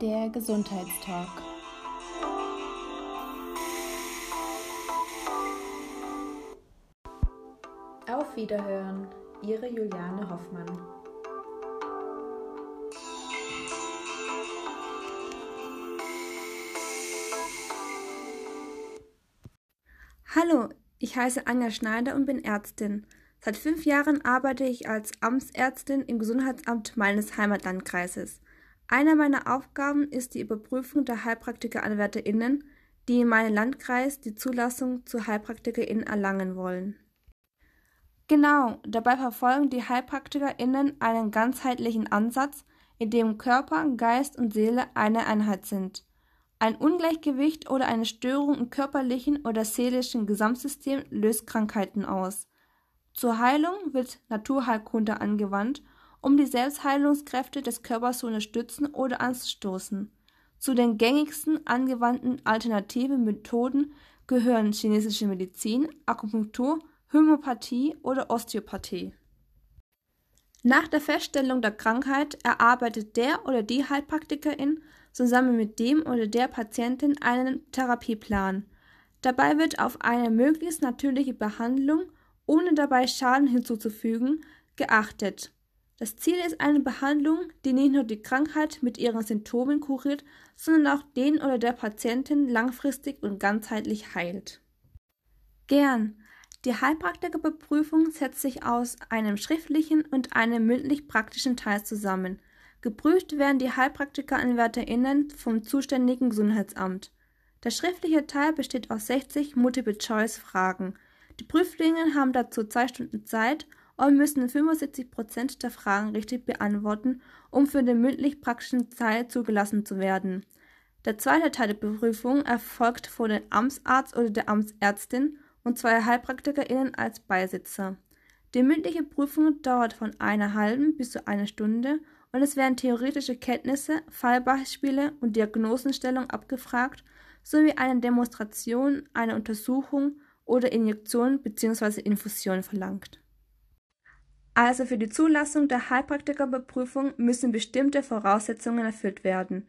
Der Gesundheitstalk. Auf Wiederhören, Ihre Juliane Hoffmann. Hallo, ich heiße Anja Schneider und bin Ärztin. Seit fünf Jahren arbeite ich als Amtsärztin im Gesundheitsamt meines Heimatlandkreises. Eine meiner Aufgaben ist die Überprüfung der HeilpraktikeranwärterInnen, die in meinem Landkreis die Zulassung zu HeilpraktikerInnen erlangen wollen. Genau, dabei verfolgen die HeilpraktikerInnen einen ganzheitlichen Ansatz, in dem Körper, Geist und Seele eine Einheit sind. Ein Ungleichgewicht oder eine Störung im körperlichen oder seelischen Gesamtsystem löst Krankheiten aus. Zur Heilung wird Naturheilkunde angewandt, um die Selbstheilungskräfte des Körpers zu unterstützen oder anzustoßen. Zu den gängigsten angewandten alternativen Methoden gehören chinesische Medizin, Akupunktur, Homöopathie oder Osteopathie. Nach der Feststellung der Krankheit erarbeitet der oder die Heilpraktikerin zusammen mit dem oder der Patientin einen Therapieplan. Dabei wird auf eine möglichst natürliche Behandlung ohne dabei Schaden hinzuzufügen, geachtet. Das Ziel ist eine Behandlung, die nicht nur die Krankheit mit ihren Symptomen kuriert, sondern auch den oder der Patientin langfristig und ganzheitlich heilt. Gern. Die Heilpraktikerbeprüfung setzt sich aus einem schriftlichen und einem mündlich-praktischen Teil zusammen. Geprüft werden die HeilpraktikerAnwärterInnen vom zuständigen Gesundheitsamt. Der schriftliche Teil besteht aus 60 Multiple-Choice-Fragen – die Prüflinge haben dazu zwei Stunden Zeit und müssen 75 Prozent der Fragen richtig beantworten, um für den mündlich-praktischen Teil zugelassen zu werden. Der zweite Teil der Prüfung erfolgt vor dem Amtsarzt oder der Amtsärztin und zwei HeilpraktikerInnen als Beisitzer. Die mündliche Prüfung dauert von einer halben bis zu einer Stunde und es werden theoretische Kenntnisse, Fallbeispiele und Diagnosenstellung abgefragt, sowie eine Demonstration, eine Untersuchung oder Injektion bzw. Infusion verlangt. Also für die Zulassung der Heilpraktikerbeprüfung müssen bestimmte Voraussetzungen erfüllt werden.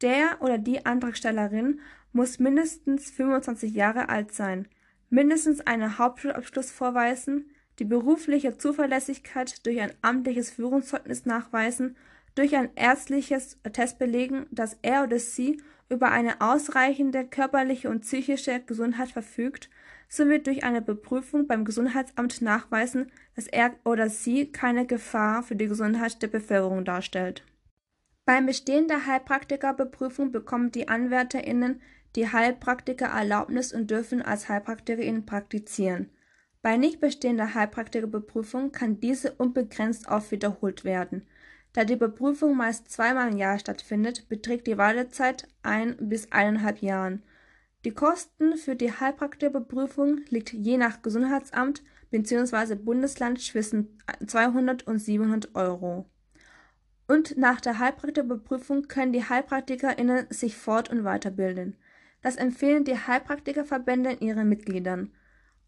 Der oder die Antragstellerin muss mindestens 25 Jahre alt sein, mindestens einen Hauptschulabschluss vorweisen, die berufliche Zuverlässigkeit durch ein amtliches Führungszeugnis nachweisen, durch ein ärztliches Attest belegen, dass er oder sie über eine ausreichende körperliche und psychische Gesundheit verfügt sowie durch eine Beprüfung beim Gesundheitsamt nachweisen, dass er oder sie keine Gefahr für die Gesundheit der Bevölkerung darstellt. Beim Bestehen der Heilpraktikerbeprüfung bekommen die AnwärterInnen die Heilpraktikererlaubnis und dürfen als HeilpraktikerInnen praktizieren. Bei Nichtbestehen der Heilpraktikerbeprüfung kann diese unbegrenzt oft wiederholt werden. Da die Beprüfung meist zweimal im Jahr stattfindet, beträgt die Wartezeit ein bis eineinhalb Jahren. Die Kosten für die Heilpraktikerprüfung liegt je nach Gesundheitsamt bzw. Bundesland zwischen 200 und 700 Euro. Und nach der Heilpraktikerprüfung können die HeilpraktikerInnen sich fort- und weiterbilden. Das empfehlen die Heilpraktikerverbände ihren Mitgliedern.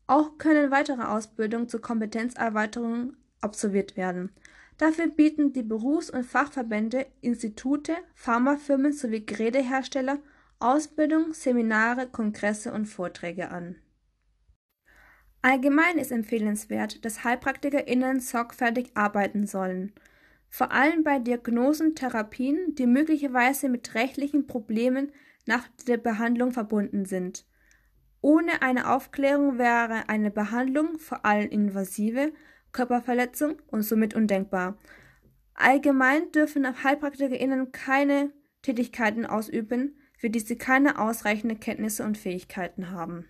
Auch können weitere Ausbildungen zur Kompetenzerweiterung absolviert werden. Dafür bieten die Berufs- und Fachverbände, Institute, Pharmafirmen sowie Gerätehersteller Ausbildung, Seminare, Kongresse und Vorträge an. Allgemein ist empfehlenswert, dass HeilpraktikerInnen sorgfältig arbeiten sollen. Vor allem bei Diagnosen, Therapien, die möglicherweise mit rechtlichen Problemen nach der Behandlung verbunden sind. Ohne eine Aufklärung wäre eine Behandlung, vor allem invasive, Körperverletzung und somit undenkbar. Allgemein dürfen HeilpraktikerInnen keine Tätigkeiten ausüben, für die sie keine ausreichenden Kenntnisse und Fähigkeiten haben.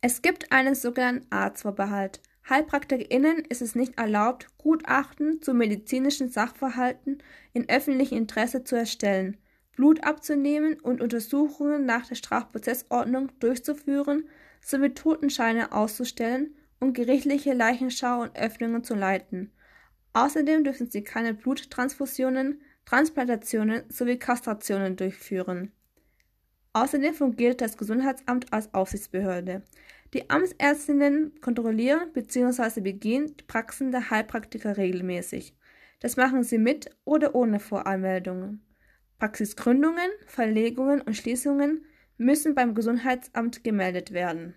Es gibt einen sogenannten Arztvorbehalt. HeilpraktikerInnen ist es nicht erlaubt, Gutachten zu medizinischen Sachverhalten in öffentlichem Interesse zu erstellen, Blut abzunehmen und Untersuchungen nach der Strafprozessordnung durchzuführen sowie Totenscheine auszustellen und gerichtliche Leichenschau und Öffnungen zu leiten. Außerdem dürfen sie keine Bluttransfusionen, Transplantationen sowie Kastrationen durchführen. Außerdem fungiert das Gesundheitsamt als Aufsichtsbehörde. Die Amtsärztinnen kontrollieren bzw. begehen die Praxen der Heilpraktiker regelmäßig. Das machen sie mit oder ohne Voranmeldungen. Praxisgründungen, Verlegungen und Schließungen müssen beim Gesundheitsamt gemeldet werden.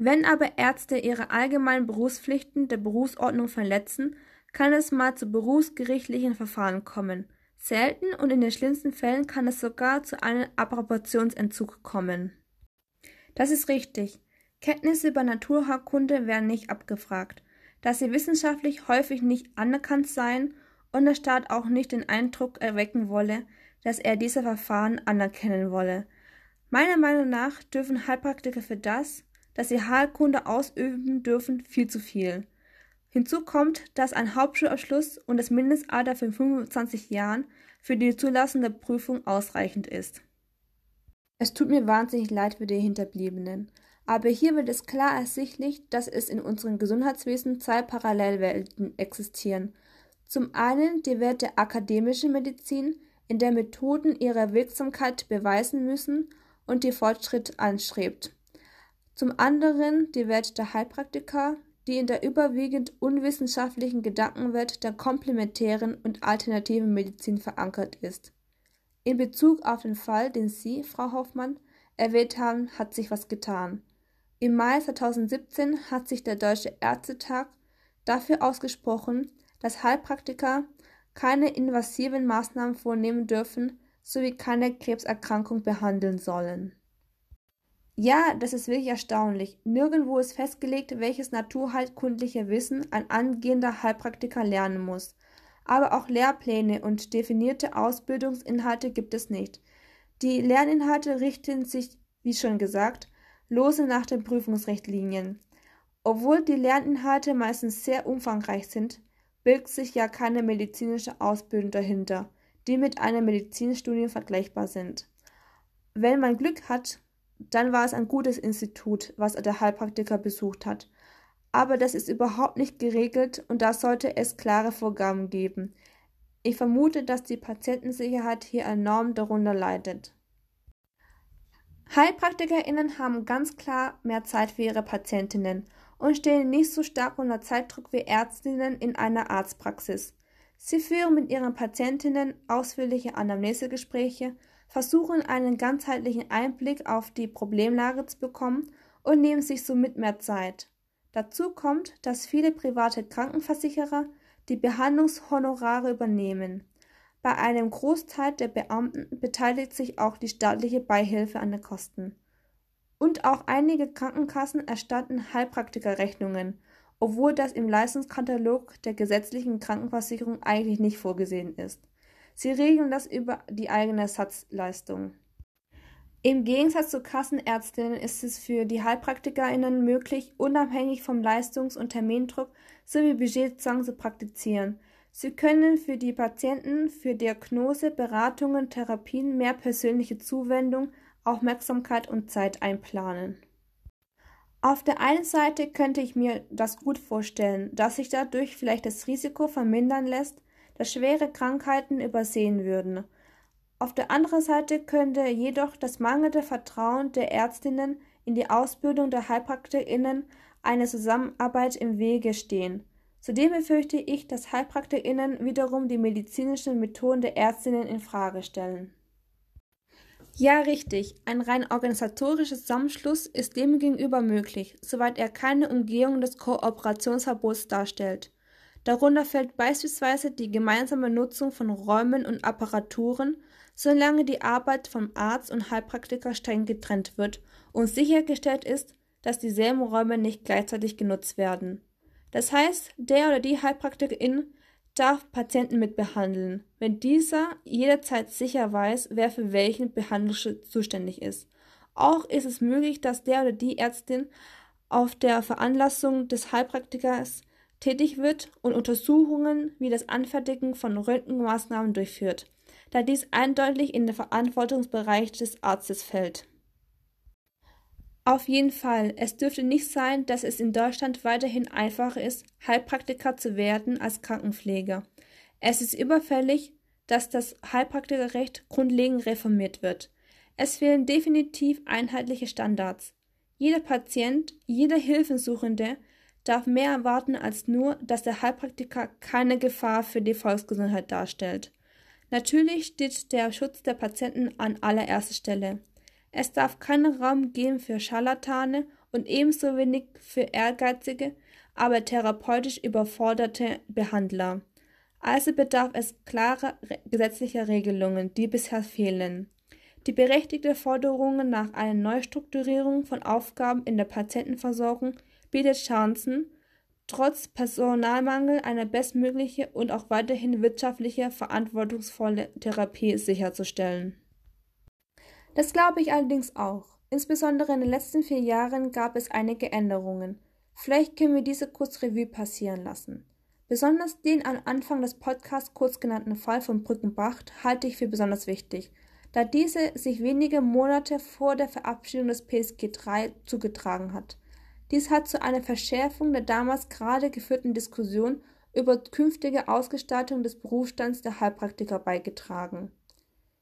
Wenn aber Ärzte ihre allgemeinen Berufspflichten der Berufsordnung verletzen, kann es mal zu berufsgerichtlichen Verfahren kommen. Selten und in den schlimmsten Fällen kann es sogar zu einem Approbationsentzug kommen. Das ist richtig. Kenntnisse über Naturheilkunde werden nicht abgefragt, da sie wissenschaftlich häufig nicht anerkannt seien und der Staat auch nicht den Eindruck erwecken wolle, dass er diese Verfahren anerkennen wolle. Meiner Meinung nach dürfen Heilpraktiker für das, dass sie Heilkunde ausüben dürfen, viel zu viel. Hinzu kommt, dass ein Hauptschulabschluss und das Mindestalter von 25 Jahren für die zulassende Prüfung ausreichend ist. Es tut mir wahnsinnig leid für die Hinterbliebenen, aber hier wird es klar ersichtlich, dass es in unserem Gesundheitswesen zwei Parallelwelten existieren. Zum einen die Welt der akademischen Medizin, in der Methoden ihre Wirksamkeit beweisen müssen und die Fortschritt anstrebt. Zum anderen die Welt der Heilpraktiker, die in der überwiegend unwissenschaftlichen Gedankenwelt der komplementären und alternativen Medizin verankert ist. In Bezug auf den Fall, den Sie, Frau Hoffmann, erwähnt haben, hat sich was getan. Im Mai 2017 hat sich der Deutsche Ärztetag dafür ausgesprochen, dass Heilpraktiker keine invasiven Maßnahmen vornehmen dürfen sowie keine Krebserkrankung behandeln sollen. Ja, das ist wirklich erstaunlich. Nirgendwo ist festgelegt, welches naturheilkundliche Wissen ein angehender Heilpraktiker lernen muss. Aber auch Lehrpläne und definierte Ausbildungsinhalte gibt es nicht. Die Lerninhalte richten sich, wie schon gesagt, lose nach den Prüfungsrichtlinien. Obwohl die Lerninhalte meistens sehr umfangreich sind, birgt sich ja keine medizinische Ausbildung dahinter, die mit einem Medizinstudium vergleichbar sind. Wenn man Glück hat, dann war es ein gutes Institut, was der Heilpraktiker besucht hat. Aber das ist überhaupt nicht geregelt und da sollte es klare Vorgaben geben. Ich vermute, dass die Patientensicherheit hier enorm darunter leidet. HeilpraktikerInnen haben ganz klar mehr Zeit für ihre Patientinnen und stehen nicht so stark unter Zeitdruck wie Ärztinnen in einer Arztpraxis. Sie führen mit ihren Patientinnen ausführliche Anamnesegespräche, versuchen einen ganzheitlichen Einblick auf die Problemlage zu bekommen und nehmen sich somit mehr Zeit. Dazu kommt, dass viele private Krankenversicherer die Behandlungshonorare übernehmen. Bei einem Großteil der Beamten beteiligt sich auch die staatliche Beihilfe an den Kosten. Und auch einige Krankenkassen erstatten Heilpraktikerrechnungen, obwohl das im Leistungskatalog der gesetzlichen Krankenversicherung eigentlich nicht vorgesehen ist. Sie regeln das über die eigene Ersatzleistung. Im Gegensatz zu Kassenärztinnen ist es für die HeilpraktikerInnen möglich, unabhängig vom Leistungs- und Termindruck sowie Budgetzwang zu praktizieren. Sie können für die Patienten für Diagnose, Beratungen, Therapien mehr persönliche Zuwendung, Aufmerksamkeit und Zeit einplanen. Auf der einen Seite könnte ich mir das gut vorstellen, dass sich dadurch vielleicht das Risiko vermindern lässt, dass schwere Krankheiten übersehen würden. Auf der anderen Seite könnte jedoch das mangelnde Vertrauen der Ärztinnen in die Ausbildung der HeilpraktikerInnen eine Zusammenarbeit im Wege stehen. Zudem befürchte ich, dass HeilpraktikerInnen wiederum die medizinischen Methoden der Ärztinnen in Frage stellen. Ja, richtig. Ein rein organisatorischer Zusammenschluss ist demgegenüber möglich, soweit er keine Umgehung des Kooperationsverbots darstellt. Darunter fällt beispielsweise die gemeinsame Nutzung von Räumen und Apparaturen, solange die Arbeit vom Arzt und Heilpraktiker streng getrennt wird und sichergestellt ist, dass dieselben Räume nicht gleichzeitig genutzt werden. Das heißt, der oder die Heilpraktikerin darf Patienten mitbehandeln, wenn dieser jederzeit sicher weiß, wer für welchen Behandlungsschritt zuständig ist. Auch ist es möglich, dass der oder die Ärztin auf der Veranlassung des Heilpraktikers tätig wird und Untersuchungen wie das Anfertigen von Röntgenmaßnahmen durchführt, da dies eindeutig in den Verantwortungsbereich des Arztes fällt. Auf jeden Fall, es dürfte nicht sein, dass es in Deutschland weiterhin einfacher ist, Heilpraktiker zu werden als Krankenpfleger. Es ist überfällig, dass das Heilpraktikerrecht grundlegend reformiert wird. Es fehlen definitiv einheitliche Standards. Jeder Patient, jeder Hilfensuchende darf mehr erwarten als nur, dass der Heilpraktiker keine Gefahr für die Volksgesundheit darstellt. Natürlich steht der Schutz der Patienten an allererster Stelle. Es darf keinen Raum geben für Scharlatane und ebenso wenig für ehrgeizige, aber therapeutisch überforderte Behandler. Also bedarf es klarer gesetzlicher Regelungen, die bisher fehlen. Die berechtigte Forderung nach einer Neustrukturierung von Aufgaben in der Patientenversorgung bietet Chancen, trotz Personalmangel eine bestmögliche und auch weiterhin wirtschaftliche verantwortungsvolle Therapie sicherzustellen. Das glaube ich allerdings auch. Insbesondere in den letzten vier Jahren gab es einige Änderungen. Vielleicht können wir diese kurz Revue passieren lassen. Besonders den am Anfang des Podcasts kurz genannten Fall von Brückenbracht halte ich für besonders wichtig, da diese sich wenige Monate vor der Verabschiedung des PSG 3 zugetragen hat. Dies hat zu einer Verschärfung der damals gerade geführten Diskussion über künftige Ausgestaltung des Berufsstands der Heilpraktiker beigetragen.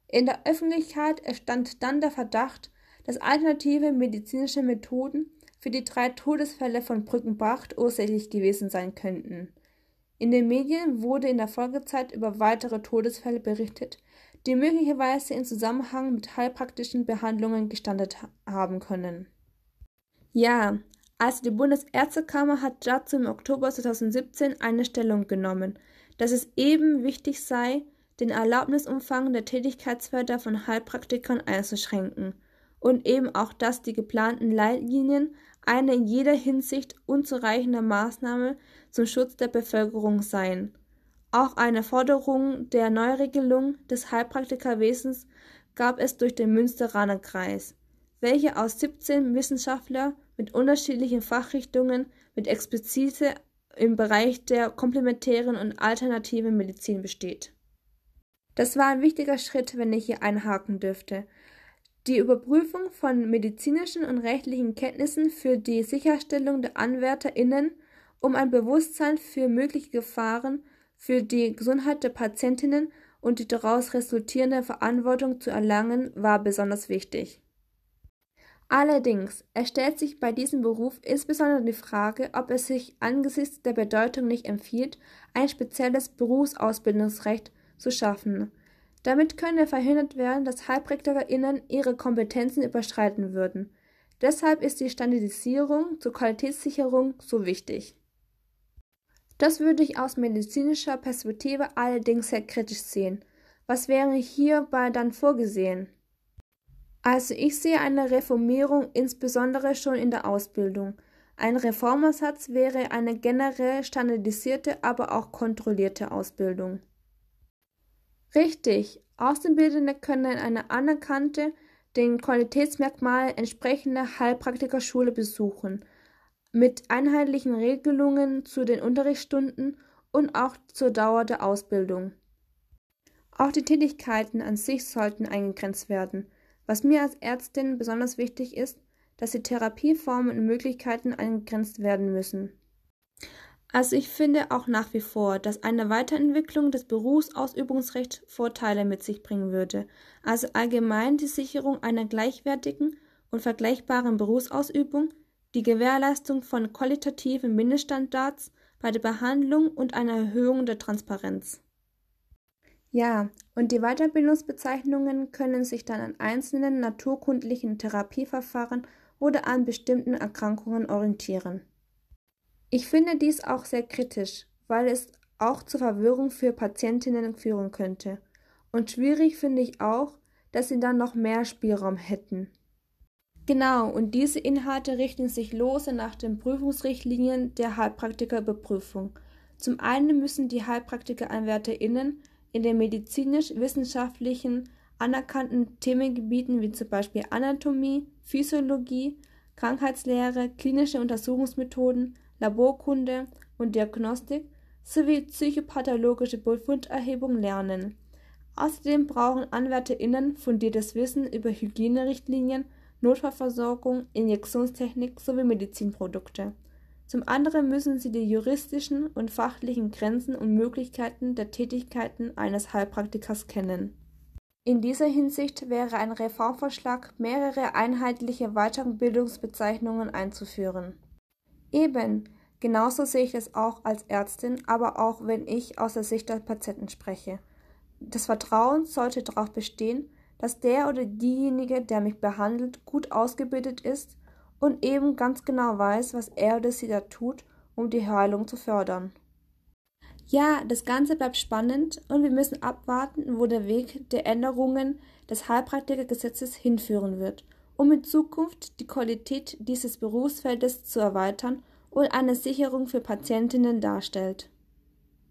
In der Öffentlichkeit entstand dann der Verdacht, dass alternative medizinische Methoden für die drei Todesfälle von Brückenbracht ursächlich gewesen sein könnten. In den Medien wurde in der Folgezeit über weitere Todesfälle berichtet, die möglicherweise in Zusammenhang mit heilpraktischen Behandlungen gestanden haben können. Ja, also die Bundesärztekammer hat dazu im Oktober 2017 eine Stellung genommen, dass es eben wichtig sei, den Erlaubnisumfang der Tätigkeitsfelder von Heilpraktikern einzuschränken und eben auch, dass die geplanten Leitlinien eine in jeder Hinsicht unzureichende Maßnahme zum Schutz der Bevölkerung seien. Auch eine Forderung der Neuregelung des Heilpraktikerwesens gab es durch den Münsteraner Kreis, welche aus 17 Wissenschaftler mit unterschiedlichen Fachrichtungen mit Explizite im Bereich der komplementären und alternativen Medizin besteht. Das war ein wichtiger Schritt, wenn ich hier einhaken dürfte. Die Überprüfung von medizinischen und rechtlichen Kenntnissen für die Sicherstellung der AnwärterInnen, um ein Bewusstsein für mögliche Gefahren für die Gesundheit der Patientinnen und die daraus resultierende Verantwortung zu erlangen, war besonders wichtig. Allerdings, es stellt sich bei diesem Beruf insbesondere die Frage, ob es sich angesichts der Bedeutung nicht empfiehlt, ein spezielles Berufsausbildungsrecht zu schaffen. Damit könne verhindert werden, dass HeilpraktikerInnen ihre Kompetenzen überschreiten würden. Deshalb ist die Standardisierung zur Qualitätssicherung so wichtig. Das würde ich aus medizinischer Perspektive allerdings sehr kritisch sehen. Was wäre hierbei dann vorgesehen? Also ich sehe eine Reformierung insbesondere schon in der Ausbildung. Ein Reformersatz wäre eine generell standardisierte, aber auch kontrollierte Ausbildung. Richtig, Auszubildende können eine anerkannte, den Qualitätsmerkmalen entsprechende Heilpraktikerschule besuchen, mit einheitlichen Regelungen zu den Unterrichtsstunden und auch zur Dauer der Ausbildung. Auch die Tätigkeiten an sich sollten eingegrenzt werden. Was mir als Ärztin besonders wichtig ist, dass die Therapieformen und Möglichkeiten eingegrenzt werden müssen. Also ich finde auch nach wie vor, dass eine Weiterentwicklung des Berufsausübungsrechts Vorteile mit sich bringen würde, also allgemein die Sicherung einer gleichwertigen und vergleichbaren Berufsausübung, die Gewährleistung von qualitativen Mindeststandards bei der Behandlung und eine Erhöhung der Transparenz. Ja, und die Weiterbildungsbezeichnungen können sich dann an einzelnen naturkundlichen Therapieverfahren oder an bestimmten Erkrankungen orientieren. Ich finde dies auch sehr kritisch, weil es auch zur Verwirrung für Patientinnen führen könnte. Und schwierig finde ich auch, dass sie dann noch mehr Spielraum hätten. Genau, und diese Inhalte richten sich lose nach den Prüfungsrichtlinien der Heilpraktikerüberprüfung. Zum einen müssen die HeilpraktikereinwärterInnen in den medizinisch-wissenschaftlichen anerkannten Themengebieten wie zum Beispiel Anatomie, Physiologie, Krankheitslehre, klinische Untersuchungsmethoden, Laborkunde und Diagnostik sowie psychopathologische Befunderhebung lernen. Außerdem brauchen AnwärterInnen fundiertes Wissen über Hygienerichtlinien, Notfallversorgung, Injektionstechnik sowie Medizinprodukte. Zum anderen müssen sie die juristischen und fachlichen Grenzen und Möglichkeiten der Tätigkeiten eines Heilpraktikers kennen. In dieser Hinsicht wäre ein Reformvorschlag, mehrere einheitliche Weiterbildungsbezeichnungen einzuführen. Eben, genauso sehe ich es auch als Ärztin, aber auch wenn ich aus der Sicht der Patienten spreche. Das Vertrauen sollte darauf bestehen, dass der oder diejenige, der mich behandelt, gut ausgebildet ist und eben ganz genau weiß, was er oder sie da tut, um die Heilung zu fördern. Ja, das Ganze bleibt spannend und wir müssen abwarten, wo der Weg der Änderungen des Heilpraktikergesetzes hinführen wird, um in Zukunft die Qualität dieses Berufsfeldes zu erweitern und eine Sicherung für Patientinnen darstellt.